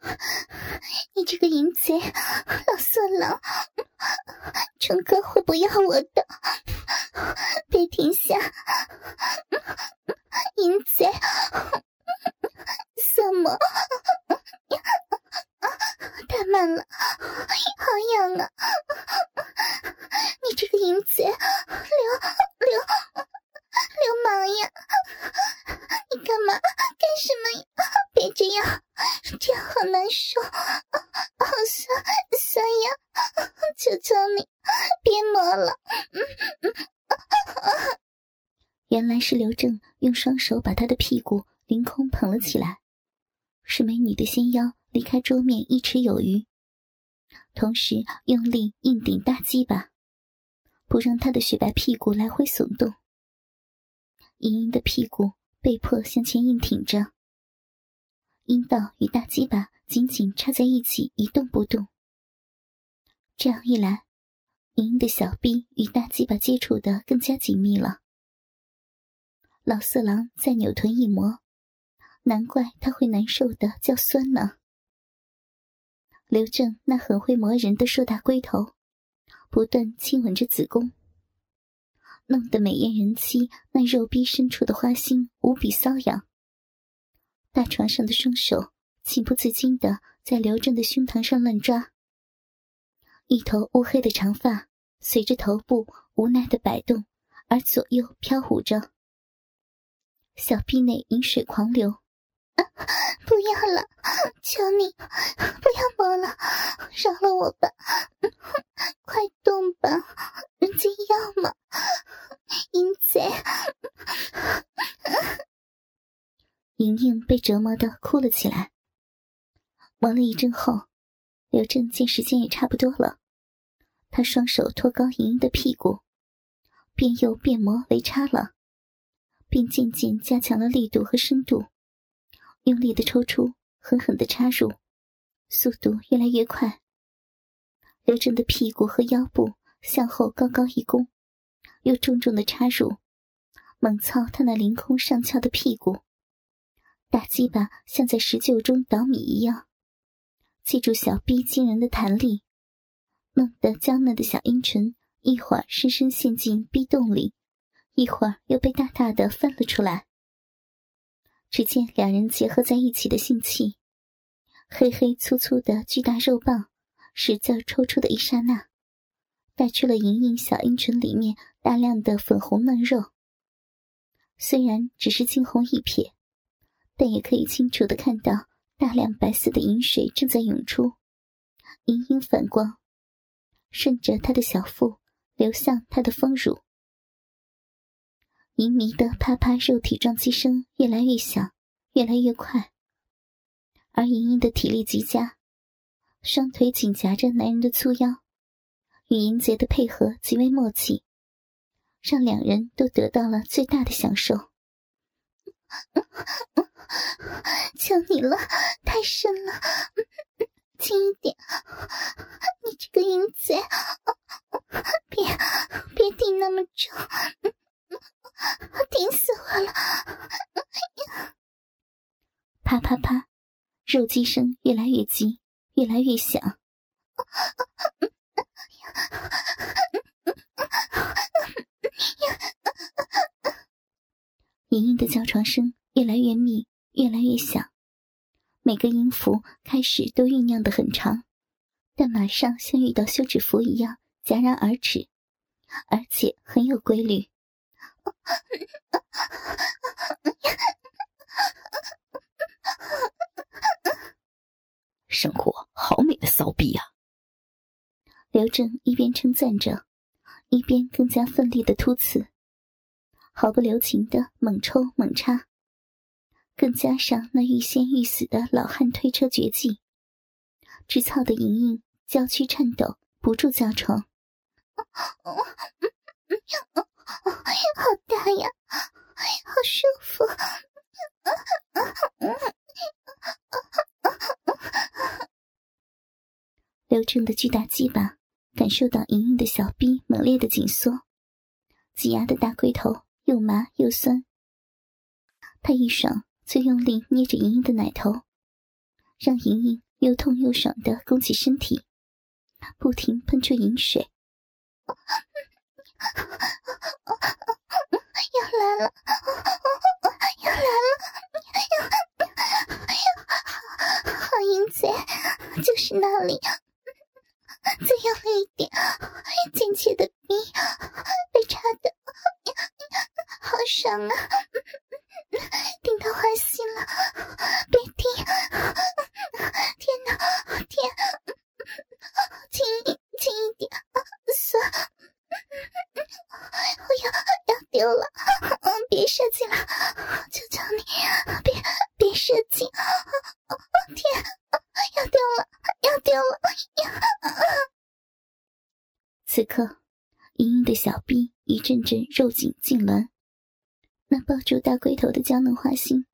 你这个淫贼，老色狼，春哥会不要我的，别停下，淫贼，色魔，太慢了，好痒啊！你这个淫贼，流流流氓呀！你干嘛？干什么？别这样，这样好难受，好酸酸呀！求求你，别磨了。原来是刘正用双手把他的屁股凌空捧了起来，使美女的纤腰离开桌面一尺有余，同时用力硬顶大鸡巴，不让他的雪白屁股来回耸动。莹莹的屁股被迫向前硬挺着，阴道与大鸡巴紧紧插在一起，一动不动。这样一来，莹莹的小臂与大鸡巴接触的更加紧密了。老色狼再扭臀一磨，难怪他会难受的叫酸呢。刘正那很会磨人的硕大龟头，不断亲吻着子宫。弄得美艳人妻那肉逼深处的花心无比瘙痒。大床上的双手情不自禁的在刘正的胸膛上乱抓，一头乌黑的长发随着头部无奈的摆动而左右飘舞着，小臂内饮水狂流。不要了，求你不要摸了，饶了我吧！快动吧，人家要嘛！淫贼！莹莹被折磨的哭了起来。忙了一阵后，刘正见时间也差不多了，他双手托高莹莹的屁股，变右变磨为插了，并渐渐加强了力度和深度。用力的抽出，狠狠的插入，速度越来越快。刘正的屁股和腰部向后高高一弓，又重重的插入，猛操他那凌空上翘的屁股，大鸡巴像在石臼中捣米一样，借助小臂惊人的弹力，弄得娇嫩的小阴唇一会儿深深陷进逼洞里，一会儿又被大大的翻了出来。只见两人结合在一起的性器，黑黑粗粗的巨大肉棒使劲抽出的一刹那，带去了莹莹小阴唇里面大量的粉红嫩肉。虽然只是惊鸿一瞥，但也可以清楚的看到大量白色的饮水正在涌出，莹莹反光，顺着她的小腹流向她的丰乳。淫迷的啪啪肉体撞击声越来越响，越来越快。而莹莹的体力极佳，双腿紧夹着男人的粗腰，与淫贼的配合极为默契，让两人都得到了最大的享受。求你了，太深了，轻一点！你这个淫贼，别别顶那么重！顶死我了！啪啪啪，肉击声越来越急，越来越响。莹莹的叫床声越来越密，越来越响。每个音符开始都酝酿的很长，但马上像遇到休止符一样戛然而止，而且很有规律。生活好美的骚逼呀！刘正一边称赞着，一边更加奋力的突刺，毫不留情的猛抽猛插，更加上那欲仙欲死的老汉推车绝技，直操的莹莹娇躯颤抖，不住叫床。好大呀，好舒服！刘正的巨大鸡巴感受到莹莹的小臂猛烈的紧缩，挤压的大龟头又麻又酸。他一爽，就用力捏着莹莹的奶头，让莹莹又痛又爽的弓起身体，不停喷出饮水。要来了，要来了，好阴贼，就是那里，再用力一点，贱贱的逼被插的好爽啊！顶到花心了，别停！天哪，天，轻轻一点，算，我要要丢了，别射精了，求求你，别别射精！天，要丢了，要丢了！此刻，莹莹的小臂一阵阵肉紧痉挛。那抱住大龟头的娇嫩花心，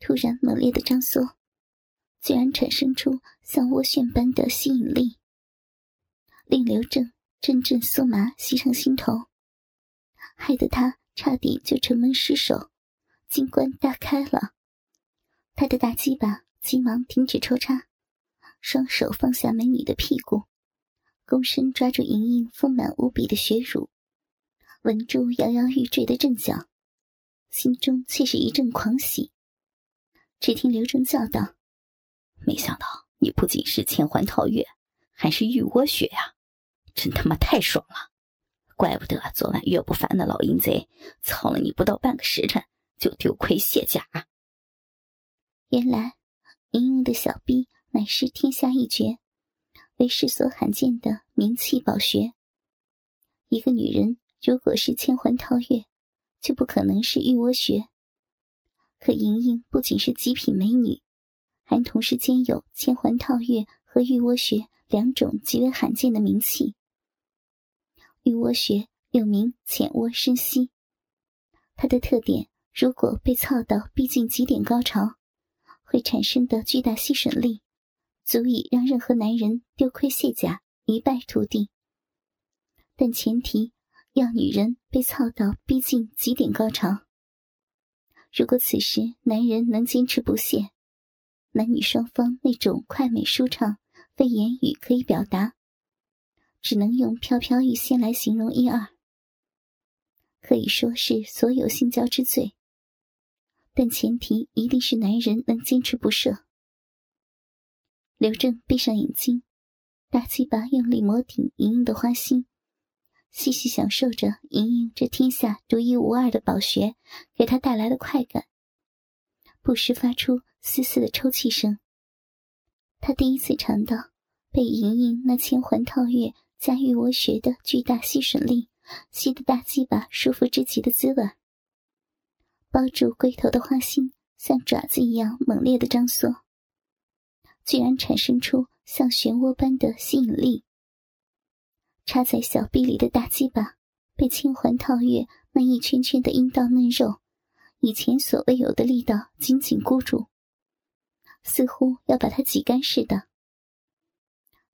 突然猛烈的张缩，居然产生出像涡旋般的吸引力，令刘正阵阵酥麻袭上心头，害得他差点就城门失守，金冠大开了。他的大鸡巴急忙停止抽插，双手放下美女的屁股，躬身抓住莹莹丰满无比的血乳，稳住摇摇欲坠的阵脚。心中却是一阵狂喜。只听刘正叫道：“没想到你不仅是千环套月，还是玉窝穴呀！真他妈太爽了！怪不得昨晚岳不凡那老淫贼操了你不到半个时辰就丢盔卸甲。原来莹莹的小臂乃是天下一绝，为世所罕见的名器宝穴。一个女人如果是千环套月，就不可能是玉窝穴。可莹莹不仅是极品美女，还同时兼有千环套月和玉窝穴两种极为罕见的名器。玉窝穴又名浅窝深吸，它的特点，如果被操到逼近极点高潮，会产生的巨大吸吮力，足以让任何男人丢盔卸甲，一败涂地。但前提。要女人被操到逼近极点高潮。如果此时男人能坚持不懈，男女双方那种快美舒畅，非言语可以表达，只能用飘飘欲仙来形容一二。可以说是所有性交之最。但前提一定是男人能坚持不射。刘正闭上眼睛，大鸡巴用力摩顶莹莹的花心。细细享受着莹莹这天下独一无二的宝穴给他带来的快感，不时发出丝丝的抽泣声。他第一次尝到被莹莹那千环套月加玉窝穴的巨大吸吮力吸得大鸡巴舒服之极的滋味。包住龟头的花心像爪子一样猛烈的张缩，居然产生出像漩涡般的吸引力。插在小臂里的大鸡巴，被青环套月那一圈圈的阴道嫩肉，以前所未有的力道紧紧箍住，似乎要把它挤干似的。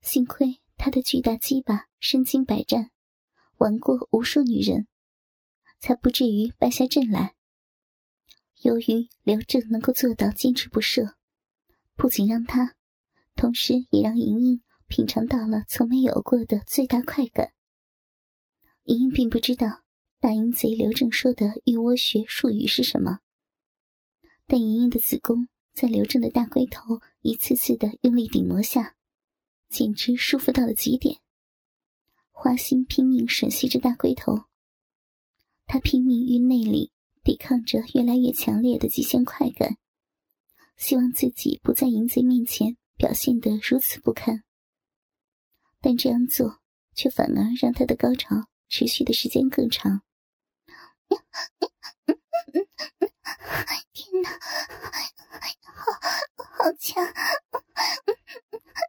幸亏他的巨大鸡巴身经百战，玩过无数女人，才不至于败下阵来。由于刘正能够做到坚持不射，不仅让他，同时也让莹莹。品尝到了从没有过的最大快感。莹莹并不知道大淫贼刘正说的“玉窝穴”术语是什么，但莹莹的子宫在刘正的大龟头一次次的用力顶磨下，简直舒服到了极点。花心拼命吮吸着大龟头，她拼命于内里抵抗着越来越强烈的极限快感，希望自己不在淫贼面前表现得如此不堪。但这样做却反而让他的高潮持续的时间更长。天哪，好好强！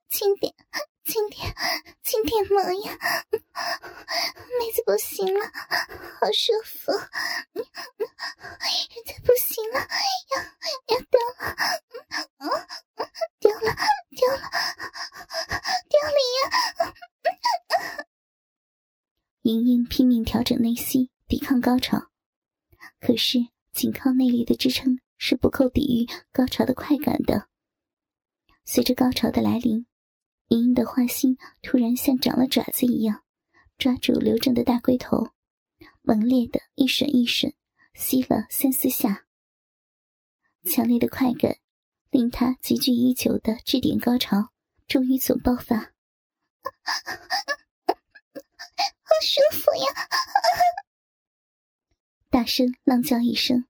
轻点，轻点，轻点，模样，妹子不行了，好舒服，人家不行了，要要掉了，掉了，掉了，掉了呀！莹莹拼命调整内心，抵抗高潮，可是仅靠内力的支撑是不够抵御高潮的快感的。随着高潮的来临，莹莹的花心突然像长了爪子一样，抓住刘正的大龟头，猛烈的一吮一吮，吸了三四下。强烈的快感令他积聚已久的质点高潮终于总爆发，好舒服呀！大声浪叫一声，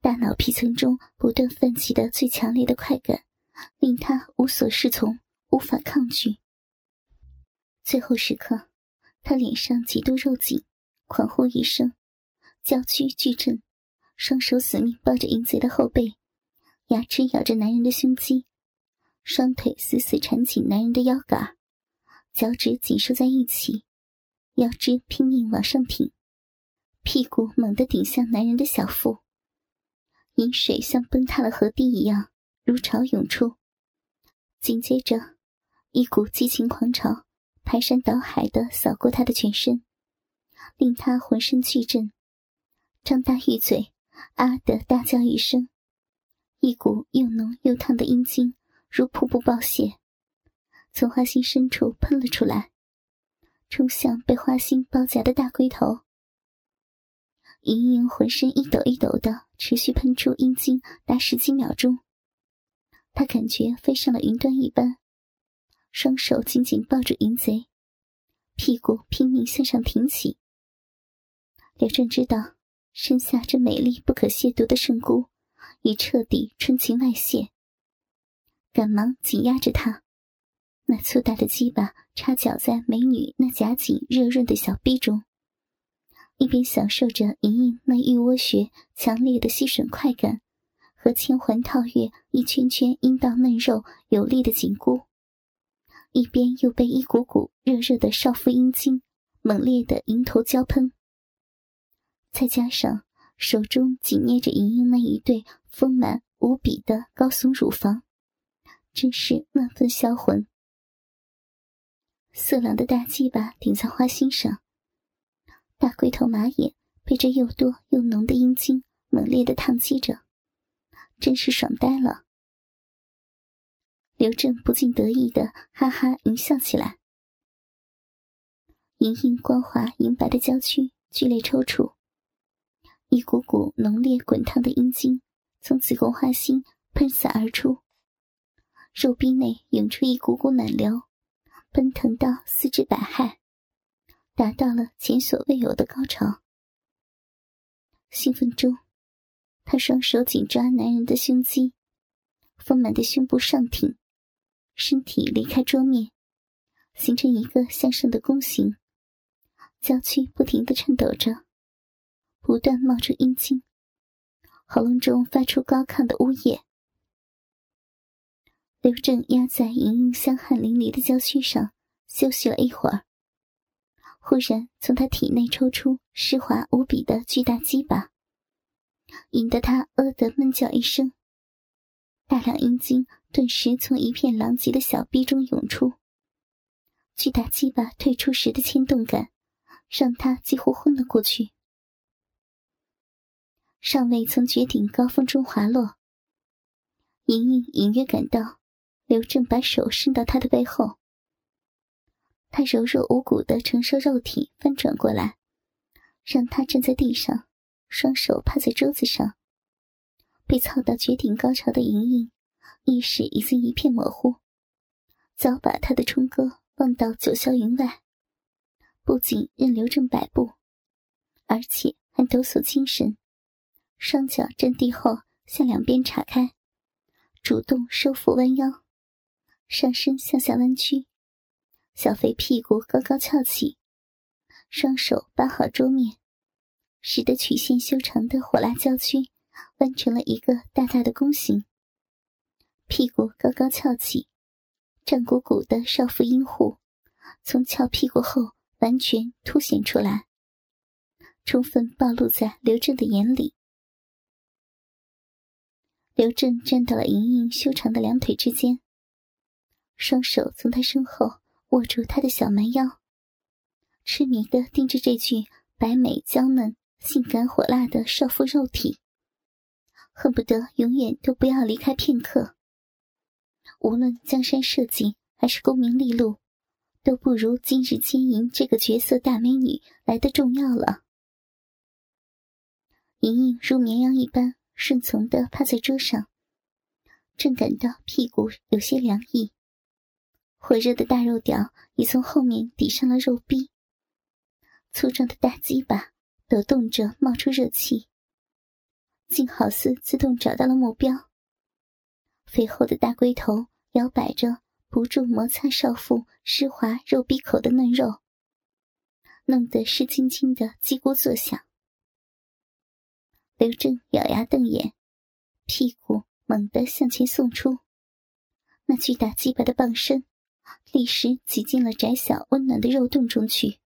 大脑皮层中不断泛起的最强烈的快感。令他无所适从，无法抗拒。最后时刻，他脸上极度肉紧，狂呼一声，娇躯巨震，双手死命抱着淫贼的后背，牙齿咬着男人的胸肌，双腿死死缠紧男人的腰杆，脚趾紧收在一起，腰肢拼命往上挺，屁股猛地顶向男人的小腹，饮水像崩塌了河堤一样。如潮涌出，紧接着，一股激情狂潮排山倒海的扫过他的全身，令他浑身剧震，张大玉嘴，啊的大叫一声，一股又浓又烫的阴茎如瀑布爆泄，从花心深处喷了出来，冲向被花心包夹的大龟头。莹莹浑身一抖一抖的，持续喷出阴茎达十几秒钟。他感觉飞上了云端一般，双手紧紧抱住淫贼，屁股拼命向上挺起。刘正知道身下这美丽不可亵渎的圣姑已彻底春情外泄，赶忙紧压着她，那粗大的鸡巴插脚在美女那夹紧热润的小臂中，一边享受着莹莹那玉窝穴强烈的吸吮快感。和千环套月一圈圈阴道嫩肉有力的紧箍，一边又被一股股热热的少妇阴茎猛烈的迎头浇喷，再加上手中紧捏着莹莹那一对丰满无比的高耸乳房，真是万分销魂。色狼的大鸡巴顶在花心上，大龟头马眼被这又多又浓的阴茎猛烈的烫击着。真是爽呆了！刘正不禁得意的哈哈淫笑起来。莹莹光滑银白的娇躯剧烈抽搐，一股股浓烈滚烫的阴茎从子宫花心喷洒而出，肉壁内涌出一股股暖流，奔腾到四肢百骸，达到了前所未有的高潮。兴奋中。他双手紧抓男人的胸肌，丰满的胸部上挺，身体离开桌面，形成一个向上的弓形，娇躯不停的颤抖着，不断冒出阴茎，喉咙中发出高亢的呜咽。刘正压在莹莹香汗淋漓的娇躯上休息了一会儿，忽然从他体内抽出湿滑无比的巨大鸡巴。引得他“呃”的闷叫一声，大量阴茎顿时从一片狼藉的小逼中涌出。巨大鸡巴退出时的牵动感，让他几乎昏了过去。尚未从绝顶高峰中滑落，莹莹隐约感到刘正把手伸到他的背后，他柔弱无骨的承受肉体翻转过来，让他站在地上。双手趴在桌子上，被操到绝顶高潮的莹莹，意识已经一片模糊，早把他的冲哥忘到九霄云外。不仅任刘正摆布，而且还抖擞精神，双脚站地后向两边岔开，主动收腹弯腰，上身向下弯曲，小肥屁股高高翘起，双手扒好桌面。使得曲线修长的火辣娇躯弯成了一个大大的弓形，屁股高高翘起，胀鼓鼓的少妇阴户从翘屁股后完全凸显出来，充分暴露在刘正的眼里。刘正站到了莹莹修长的两腿之间，双手从她身后握住她的小蛮腰，痴迷的盯着这具白美娇嫩。性感火辣的少妇肉体，恨不得永远都不要离开片刻。无论江山社稷还是功名利禄，都不如今日金银这个绝色大美女来的重要了。莹莹如绵羊一般顺从的趴在桌上，正感到屁股有些凉意，火热的大肉屌已从后面抵上了肉壁，粗壮的大鸡巴抖动着冒出热气，竟好似自动找到了目标。肥厚的大龟头摇摆着，不住摩擦少妇湿滑肉壁口的嫩肉，弄得湿津津的叽咕作响。刘正咬牙瞪眼，屁股猛地向前送出，那巨大鸡巴的棒身立时挤进了窄小温暖的肉洞中去。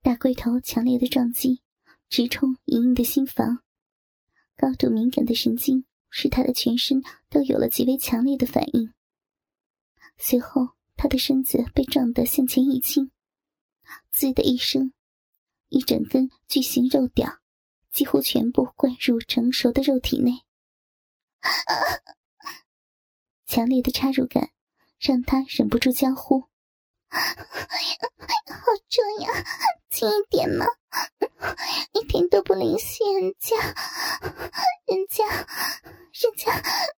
大龟头强烈的撞击直冲莹莹的心房，高度敏感的神经。使他的全身都有了极为强烈的反应。随后，他的身子被撞得向前一倾，滋的一声，一整根巨型肉屌几乎全部灌入成熟的肉体内。强烈的插入感让他忍不住娇呼：“好重呀，轻一点嘛，一点都不灵犀人家，人家。”人家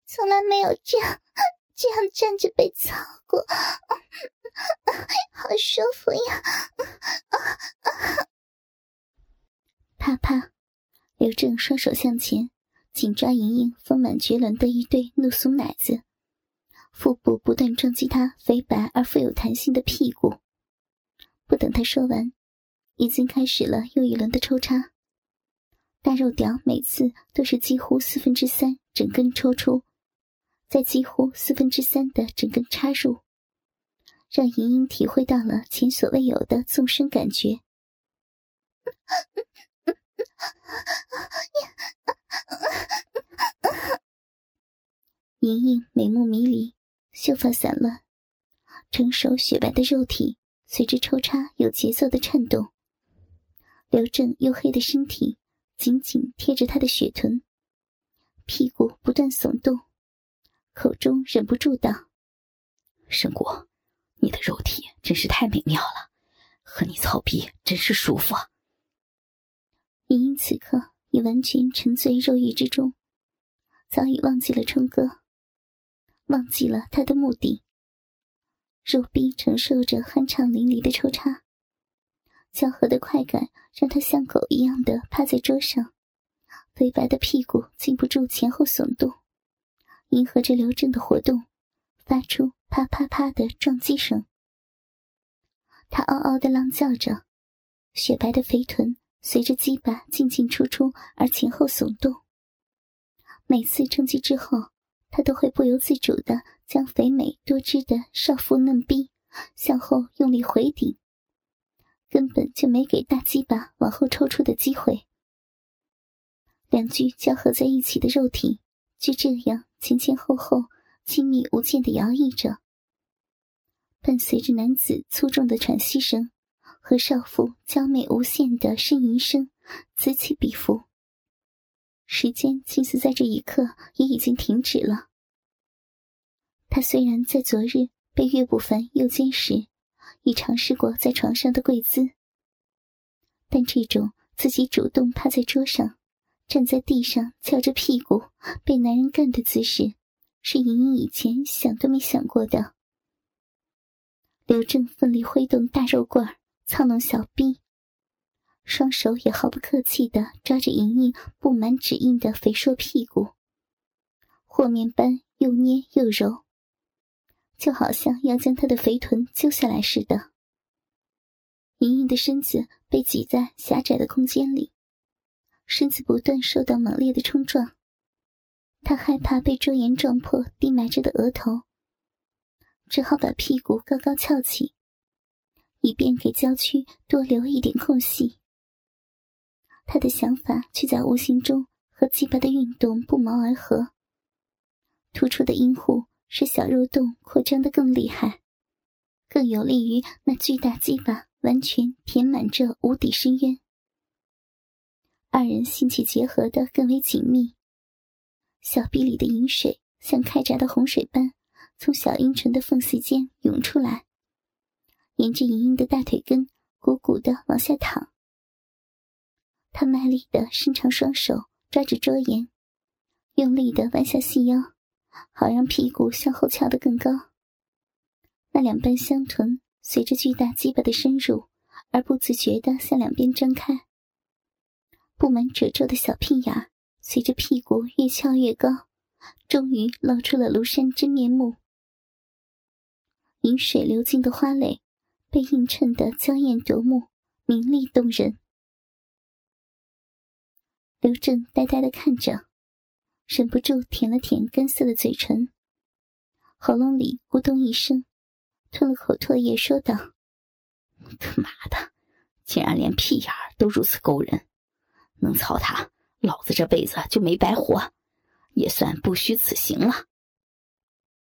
从来没有这样这样站着被操过，好舒服呀！啪啪，刘正双手向前，紧抓莹莹丰满绝伦的一对怒酥奶子，腹部不断撞击她肥白而富有弹性的屁股。不等他说完，已经开始了又一轮的抽插。大肉屌每次都是几乎四分之三整根抽出，再几乎四分之三的整根插入，让莹莹体会到了前所未有的纵深感觉。莹莹美目迷离，秀发散乱，成熟雪白的肉体随着抽插有节奏的颤动。刘正黝黑的身体。紧紧贴着他的雪臀，屁股不断耸动，口中忍不住道：“申果，你的肉体真是太美妙了，和你操逼真是舒服。”莹莹此刻已完全沉醉肉欲之中，早已忘记了冲哥，忘记了他的目的。肉壁承受着酣畅淋漓的抽插。交合的快感让他像狗一样的趴在桌上，肥白的屁股禁不住前后耸动，迎合着刘正的活动，发出啪啪啪的撞击声。他嗷嗷的浪叫着，雪白的肥臀随着鸡巴进进出出而前后耸动。每次撞击之后，他都会不由自主的将肥美多汁的少妇嫩逼向后用力回顶。根本就没给大鸡巴往后抽出的机会，两具交合在一起的肉体就这样前前后后亲密无间的摇曳着，伴随着男子粗重的喘息声和少妇娇媚无限的呻吟声，此起彼伏。时间近似在这一刻也已经停止了。他虽然在昨日被岳不凡诱奸时。已尝试过在床上的跪姿，但这种自己主动趴在桌上，站在地上翘着屁股被男人干的姿势，是莹莹以前想都没想过的。刘正奋力挥动大肉棍，操弄小臂，双手也毫不客气地抓着莹莹布满指印的肥硕屁股，和面般又捏又揉。就好像要将他的肥臀揪下来似的。莹莹的身子被挤在狭窄的空间里，身子不断受到猛烈的冲撞。她害怕被桌沿撞破低埋着的额头，只好把屁股高高翘起，以便给娇躯多留一点空隙。他的想法却在无形中和鸡巴的运动不谋而合，突出的阴户。使小肉洞扩张的更厉害，更有利于那巨大鸡巴完全填满这无底深渊。二人性气结合的更为紧密，小臂里的饮水像开闸的洪水般从小阴唇的缝隙间涌出来，沿着莹莹的大腿根鼓鼓的往下淌。他卖力的伸长双手抓着桌沿，用力的弯下细腰，好让屁股向后翘得更高。那两瓣香臀随着巨大鸡巴的深入而不自觉的向两边张开，布满褶皱的小屁眼随着屁股越翘越高，终于露出了庐山真面目。饮水流尽的花蕾，被映衬得娇艳夺目，明丽动人。刘正呆呆的看着，忍不住舔了舔干涩的嘴唇，喉咙里咕咚一声，吞了口唾液，说道：“他妈的，竟然连屁眼都如此勾人！能操他，老子这辈子就没白活，也算不虚此行了。”